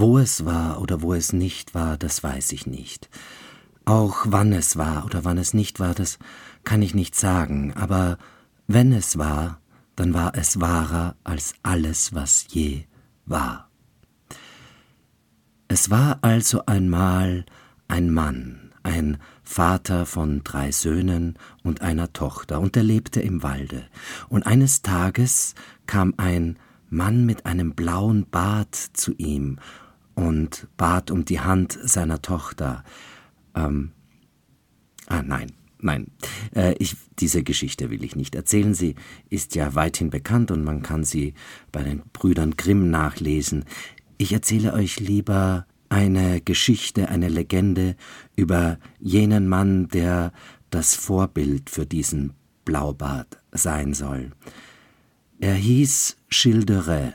Wo es war oder wo es nicht war, das weiß ich nicht. Auch wann es war oder wann es nicht war, das kann ich nicht sagen, aber wenn es war, dann war es wahrer als alles, was je war. Es war also einmal ein Mann, ein Vater von drei Söhnen und einer Tochter, und er lebte im Walde. Und eines Tages kam ein Mann mit einem blauen Bart zu ihm und bat um die Hand seiner Tochter. Ähm, ah, nein, nein, äh, ich, diese Geschichte will ich nicht erzählen. Sie ist ja weithin bekannt und man kann sie bei den Brüdern Grimm nachlesen. Ich erzähle euch lieber eine Geschichte, eine Legende über jenen Mann, der das Vorbild für diesen Blaubart sein soll. Er hieß Childeret.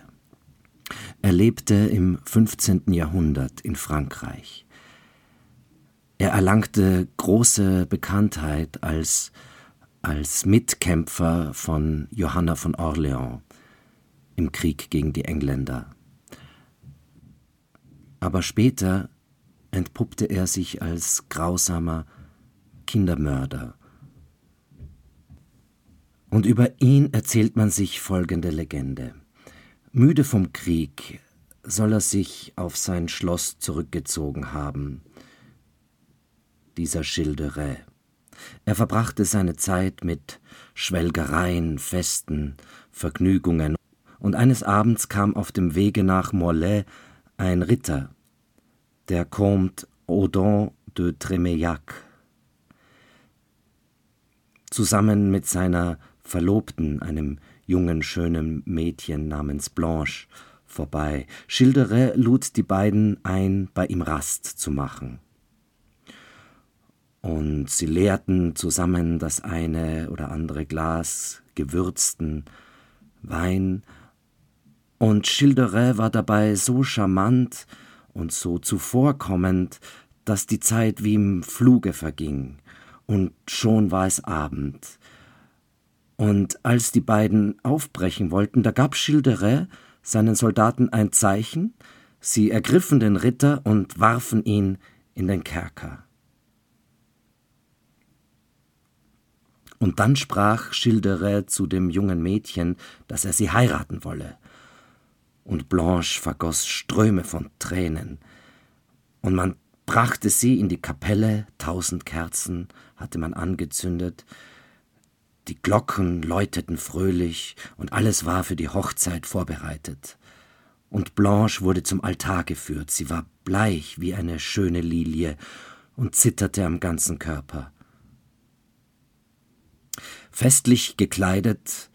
Er lebte im 15. Jahrhundert in Frankreich. Er erlangte große Bekanntheit als, als Mitkämpfer von Johanna von Orleans im Krieg gegen die Engländer. Aber später entpuppte er sich als grausamer Kindermörder. Und über ihn erzählt man sich folgende Legende. Müde vom Krieg soll er sich auf sein Schloss zurückgezogen haben, dieser Schildere. Er verbrachte seine Zeit mit Schwelgereien, Festen, Vergnügungen, und eines Abends kam auf dem Wege nach Morlaix ein Ritter, der Comte Audon de Tremeillac, zusammen mit seiner Verlobten, einem jungen, schönen Mädchen namens Blanche, vorbei. Schildere lud die beiden ein, bei ihm Rast zu machen. Und sie leerten zusammen das eine oder andere Glas gewürzten Wein, und Schildere war dabei so charmant und so zuvorkommend, dass die Zeit wie im Fluge verging, und schon war es Abend. Und als die beiden aufbrechen wollten, da gab Schildere seinen Soldaten ein Zeichen, sie ergriffen den Ritter und warfen ihn in den Kerker. Und dann sprach Schildere zu dem jungen Mädchen, dass er sie heiraten wolle. Und Blanche vergoß Ströme von Tränen, und man brachte sie in die Kapelle, tausend Kerzen hatte man angezündet, die Glocken läuteten fröhlich, und alles war für die Hochzeit vorbereitet. Und Blanche wurde zum Altar geführt, sie war bleich wie eine schöne Lilie und zitterte am ganzen Körper. Festlich gekleidet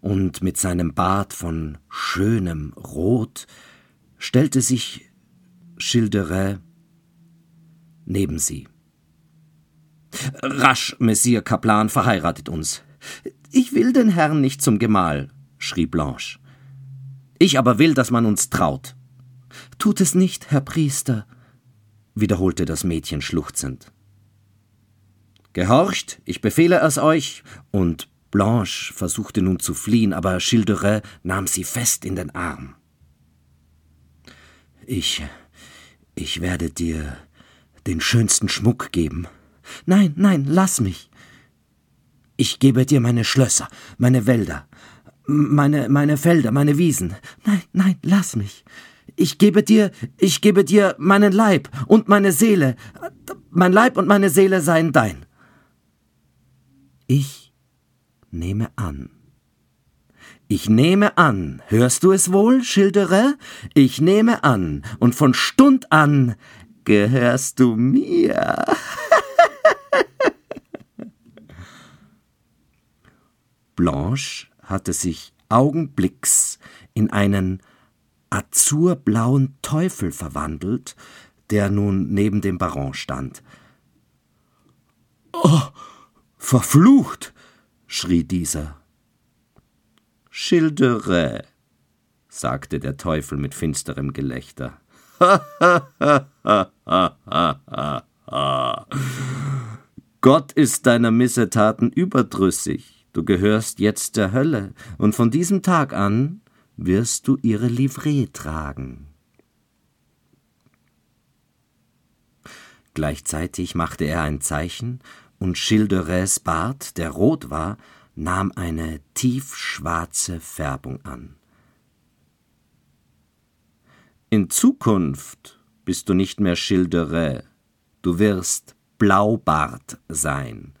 und mit seinem Bart von schönem Rot stellte sich Schilderet neben sie. Rasch, Messier Kaplan, verheiratet uns. Ich will den Herrn nicht zum Gemahl, schrie Blanche. Ich aber will, dass man uns traut. Tut es nicht, Herr Priester, wiederholte das Mädchen schluchzend. Gehorcht, ich befehle es euch, und Blanche versuchte nun zu fliehen, aber Schilderet nahm sie fest in den Arm. Ich. ich werde dir den schönsten Schmuck geben. Nein, nein, lass mich. Ich gebe dir meine Schlösser, meine Wälder, meine, meine Felder, meine Wiesen. Nein, nein, lass mich. Ich gebe dir, ich gebe dir meinen Leib und meine Seele. Mein Leib und meine Seele seien dein. Ich nehme an. Ich nehme an, hörst du es wohl, Schildere? Ich nehme an, und von Stund an gehörst du mir. Blanche hatte sich augenblicks in einen azurblauen Teufel verwandelt, der nun neben dem Baron stand. Oh, verflucht! schrie dieser. Schildere, sagte der Teufel mit finsterem Gelächter. Gott ist deiner Missetaten überdrüssig. Du gehörst jetzt der Hölle, und von diesem Tag an wirst du ihre Livree tragen. Gleichzeitig machte er ein Zeichen, und Schilderets Bart, der rot war, nahm eine tiefschwarze Färbung an. In Zukunft bist du nicht mehr Schilderet, du wirst Blaubart sein,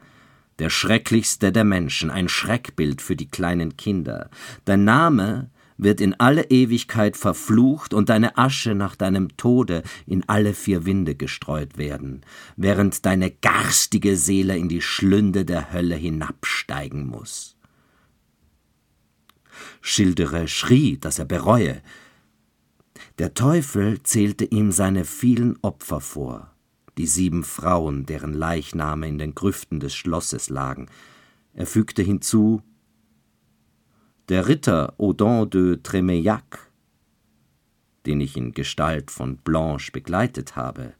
der schrecklichste der Menschen, ein Schreckbild für die kleinen Kinder. Dein Name wird in alle Ewigkeit verflucht und deine Asche nach deinem Tode in alle vier Winde gestreut werden, während deine garstige Seele in die Schlünde der Hölle hinabsteigen muss. Schildere schrie, dass er bereue. Der Teufel zählte ihm seine vielen Opfer vor, die sieben Frauen, deren Leichname in den Grüften des Schlosses lagen. Er fügte hinzu der Ritter Audin de Tremeillac, den ich in Gestalt von Blanche begleitet habe,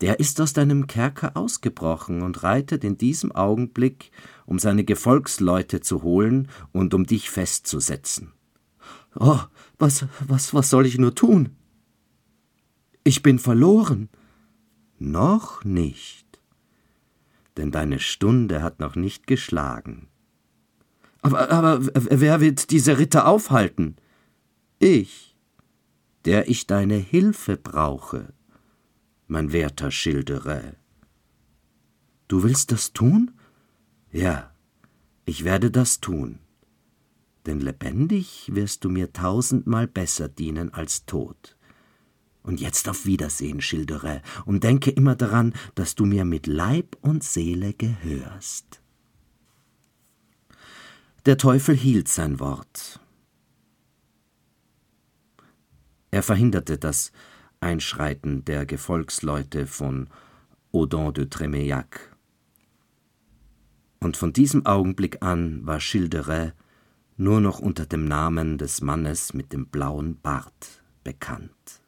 der ist aus deinem Kerker ausgebrochen und reitet in diesem Augenblick, um seine Gefolgsleute zu holen und um dich festzusetzen. Oh, was, was, was soll ich nur tun? Ich bin verloren. Noch nicht. Denn deine Stunde hat noch nicht geschlagen. Aber, aber wer wird diese Ritter aufhalten? Ich, der ich deine Hilfe brauche, mein werter Schilderä. Du willst das tun? Ja, ich werde das tun. Denn lebendig wirst du mir tausendmal besser dienen als tot. Und jetzt auf Wiedersehen, Schilderä, und denke immer daran, dass du mir mit Leib und Seele gehörst. Der Teufel hielt sein Wort. Er verhinderte das Einschreiten der Gefolgsleute von Audin de Tremeillac. Und von diesem Augenblick an war Schilderet nur noch unter dem Namen des Mannes mit dem blauen Bart bekannt.